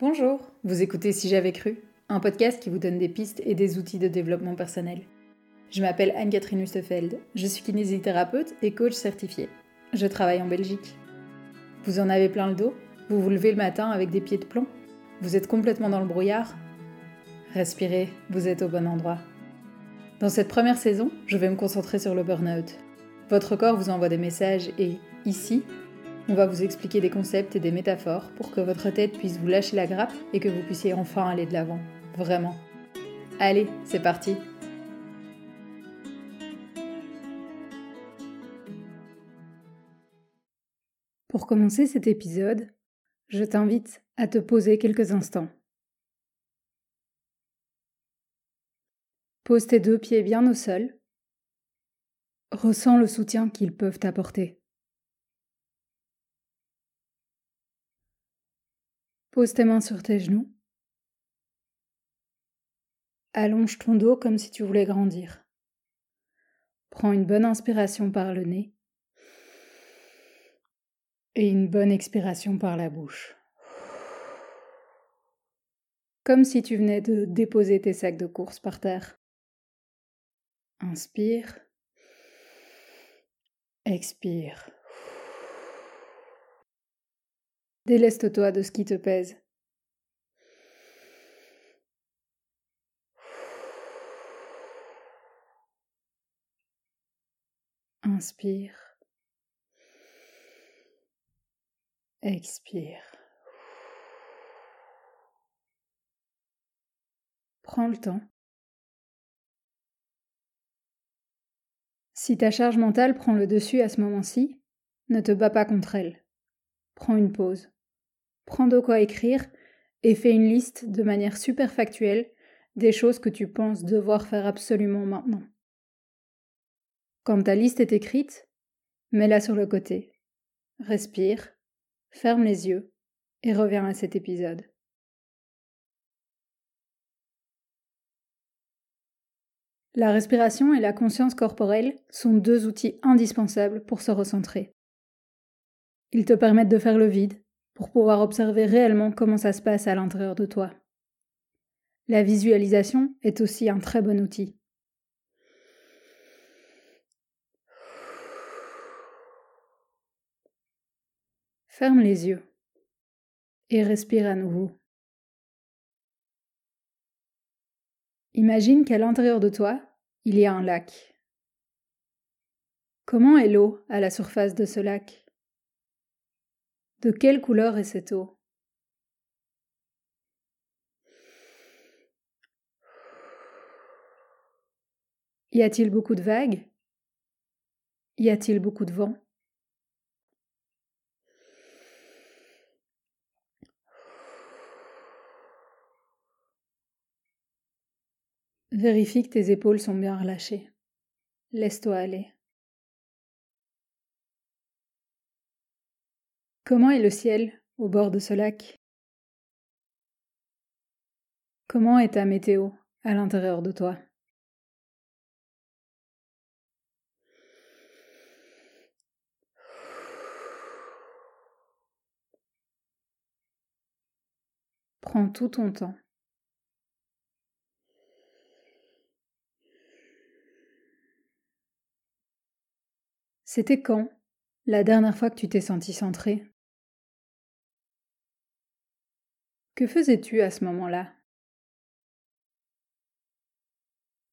Bonjour, vous écoutez Si j'avais cru, un podcast qui vous donne des pistes et des outils de développement personnel. Je m'appelle Anne-Catherine Hustefeld, je suis kinésithérapeute et coach certifié. Je travaille en Belgique. Vous en avez plein le dos Vous vous levez le matin avec des pieds de plomb Vous êtes complètement dans le brouillard Respirez, vous êtes au bon endroit. Dans cette première saison, je vais me concentrer sur le burn-out. Votre corps vous envoie des messages et, ici, on va vous expliquer des concepts et des métaphores pour que votre tête puisse vous lâcher la grappe et que vous puissiez enfin aller de l'avant. Vraiment. Allez, c'est parti Pour commencer cet épisode, je t'invite à te poser quelques instants. Pose tes deux pieds bien au sol. Ressens le soutien qu'ils peuvent t'apporter. Pose tes mains sur tes genoux. Allonge ton dos comme si tu voulais grandir. Prends une bonne inspiration par le nez et une bonne expiration par la bouche. Comme si tu venais de déposer tes sacs de course par terre. Inspire. Expire. Déleste-toi de ce qui te pèse. Inspire. Expire. Prends le temps. Si ta charge mentale prend le dessus à ce moment-ci, ne te bats pas contre elle. Prends une pause prends de quoi écrire et fais une liste de manière super factuelle des choses que tu penses devoir faire absolument maintenant. Quand ta liste est écrite, mets-la sur le côté. Respire, ferme les yeux et reviens à cet épisode. La respiration et la conscience corporelle sont deux outils indispensables pour se recentrer. Ils te permettent de faire le vide, pour pouvoir observer réellement comment ça se passe à l'intérieur de toi. La visualisation est aussi un très bon outil. Ferme les yeux et respire à nouveau. Imagine qu'à l'intérieur de toi, il y a un lac. Comment est l'eau à la surface de ce lac? De quelle couleur est cette eau? Y a-t-il beaucoup de vagues? Y a-t-il beaucoup de vent? Vérifie que tes épaules sont bien relâchées. Laisse-toi aller. Comment est le ciel au bord de ce lac? Comment est ta météo à l'intérieur de toi? Prends tout ton temps. C'était quand la dernière fois que tu t'es senti centré? Que faisais-tu à ce moment-là?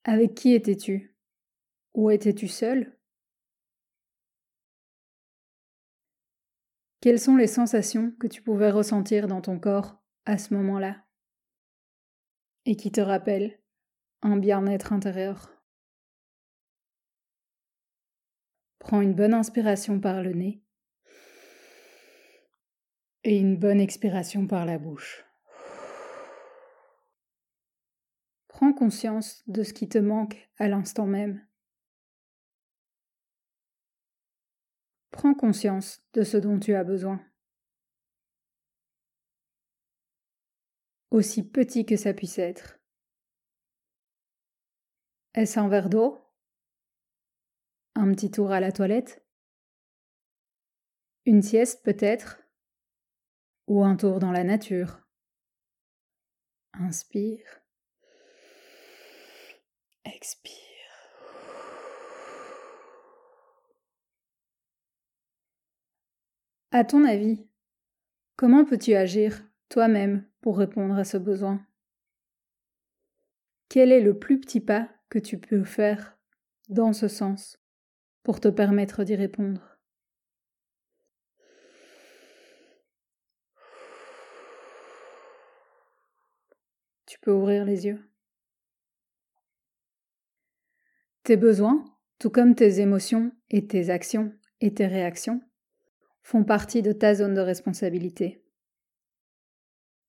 Avec qui étais-tu? Où étais-tu seul? Quelles sont les sensations que tu pouvais ressentir dans ton corps à ce moment-là? Et qui te rappellent un bien-être intérieur? Prends une bonne inspiration par le nez et une bonne expiration par la bouche. Prends conscience de ce qui te manque à l'instant même. Prends conscience de ce dont tu as besoin. Aussi petit que ça puisse être. Est-ce un verre d'eau? Un petit tour à la toilette? Une sieste peut-être? Ou un tour dans la nature? Inspire. Expire. À ton avis, comment peux-tu agir toi-même pour répondre à ce besoin? Quel est le plus petit pas que tu peux faire dans ce sens pour te permettre d'y répondre? Tu peux ouvrir les yeux. Tes besoins, tout comme tes émotions et tes actions et tes réactions, font partie de ta zone de responsabilité.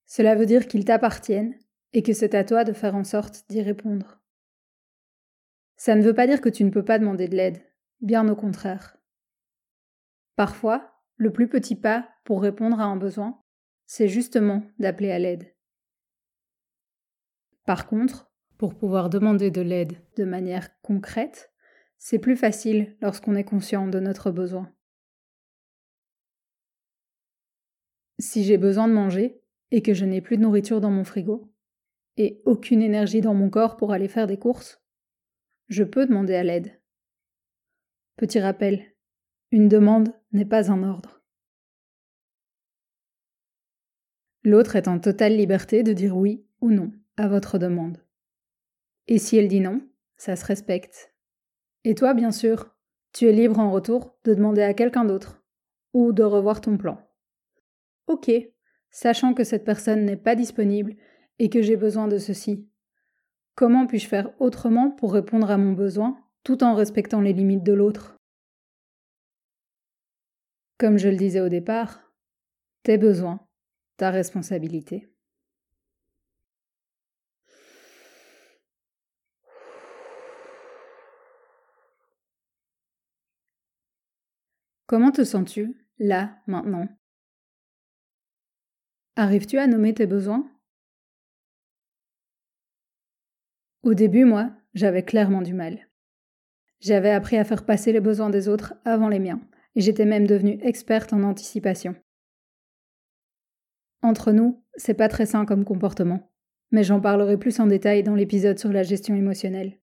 Cela veut dire qu'ils t'appartiennent et que c'est à toi de faire en sorte d'y répondre. Ça ne veut pas dire que tu ne peux pas demander de l'aide, bien au contraire. Parfois, le plus petit pas pour répondre à un besoin, c'est justement d'appeler à l'aide. Par contre, pour pouvoir demander de l'aide de manière concrète, c'est plus facile lorsqu'on est conscient de notre besoin. Si j'ai besoin de manger et que je n'ai plus de nourriture dans mon frigo, et aucune énergie dans mon corps pour aller faire des courses, je peux demander à l'aide. Petit rappel, une demande n'est pas un ordre. L'autre est en totale liberté de dire oui ou non à votre demande. Et si elle dit non, ça se respecte. Et toi, bien sûr, tu es libre en retour de demander à quelqu'un d'autre, ou de revoir ton plan. Ok, sachant que cette personne n'est pas disponible et que j'ai besoin de ceci. Comment puis-je faire autrement pour répondre à mon besoin tout en respectant les limites de l'autre? Comme je le disais au départ, tes besoins, ta responsabilité. Comment te sens-tu, là, maintenant? Arrives-tu à nommer tes besoins? Au début, moi, j'avais clairement du mal. J'avais appris à faire passer les besoins des autres avant les miens, et j'étais même devenue experte en anticipation. Entre nous, c'est pas très sain comme comportement, mais j'en parlerai plus en détail dans l'épisode sur la gestion émotionnelle.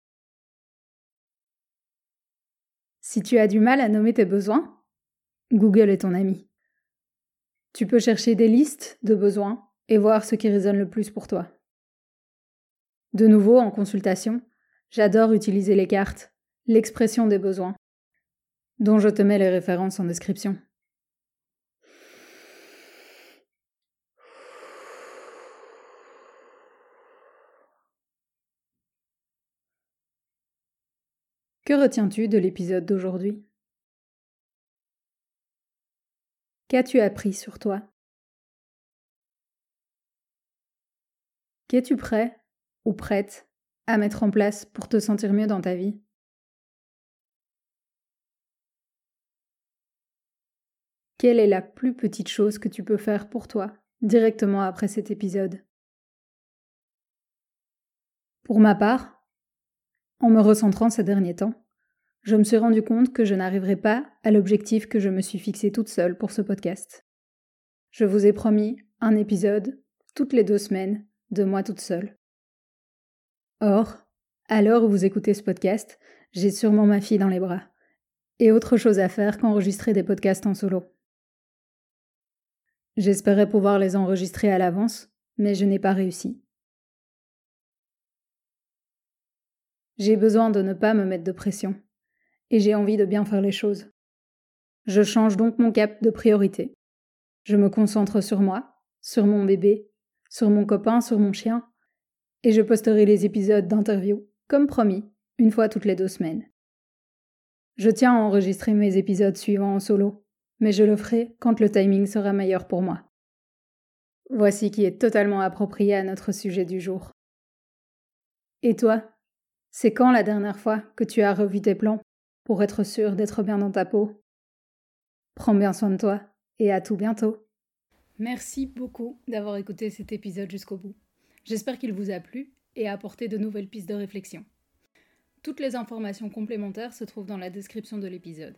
Si tu as du mal à nommer tes besoins, Google est ton ami. Tu peux chercher des listes de besoins et voir ce qui résonne le plus pour toi. De nouveau, en consultation, j'adore utiliser les cartes, l'expression des besoins, dont je te mets les références en description. Que retiens-tu de l'épisode d'aujourd'hui? Qu'as-tu appris sur toi? Qu'es-tu prêt ou prête à mettre en place pour te sentir mieux dans ta vie? Quelle est la plus petite chose que tu peux faire pour toi directement après cet épisode? Pour ma part, en me recentrant ces derniers temps, je me suis rendu compte que je n'arriverai pas à l'objectif que je me suis fixé toute seule pour ce podcast. Je vous ai promis un épisode toutes les deux semaines de moi toute seule. Or, à l'heure où vous écoutez ce podcast, j'ai sûrement ma fille dans les bras. Et autre chose à faire qu'enregistrer des podcasts en solo. J'espérais pouvoir les enregistrer à l'avance, mais je n'ai pas réussi. J'ai besoin de ne pas me mettre de pression et j'ai envie de bien faire les choses. Je change donc mon cap de priorité. Je me concentre sur moi, sur mon bébé, sur mon copain, sur mon chien, et je posterai les épisodes d'interview, comme promis, une fois toutes les deux semaines. Je tiens à enregistrer mes épisodes suivants en solo, mais je le ferai quand le timing sera meilleur pour moi. Voici qui est totalement approprié à notre sujet du jour. Et toi, c'est quand la dernière fois que tu as revu tes plans? Pour être sûr d'être bien dans ta peau. Prends bien soin de toi et à tout bientôt. Merci beaucoup d'avoir écouté cet épisode jusqu'au bout. J'espère qu'il vous a plu et a apporté de nouvelles pistes de réflexion. Toutes les informations complémentaires se trouvent dans la description de l'épisode.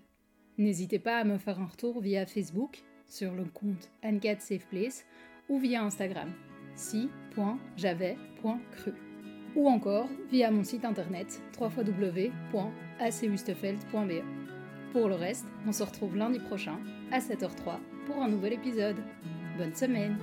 N'hésitez pas à me faire un retour via Facebook, sur le compte Ancat Safe Place ou via Instagram. si.j'avais.cru ou encore via mon site internet www.acustefeld.be. Pour le reste, on se retrouve lundi prochain à 7h03 pour un nouvel épisode. Bonne semaine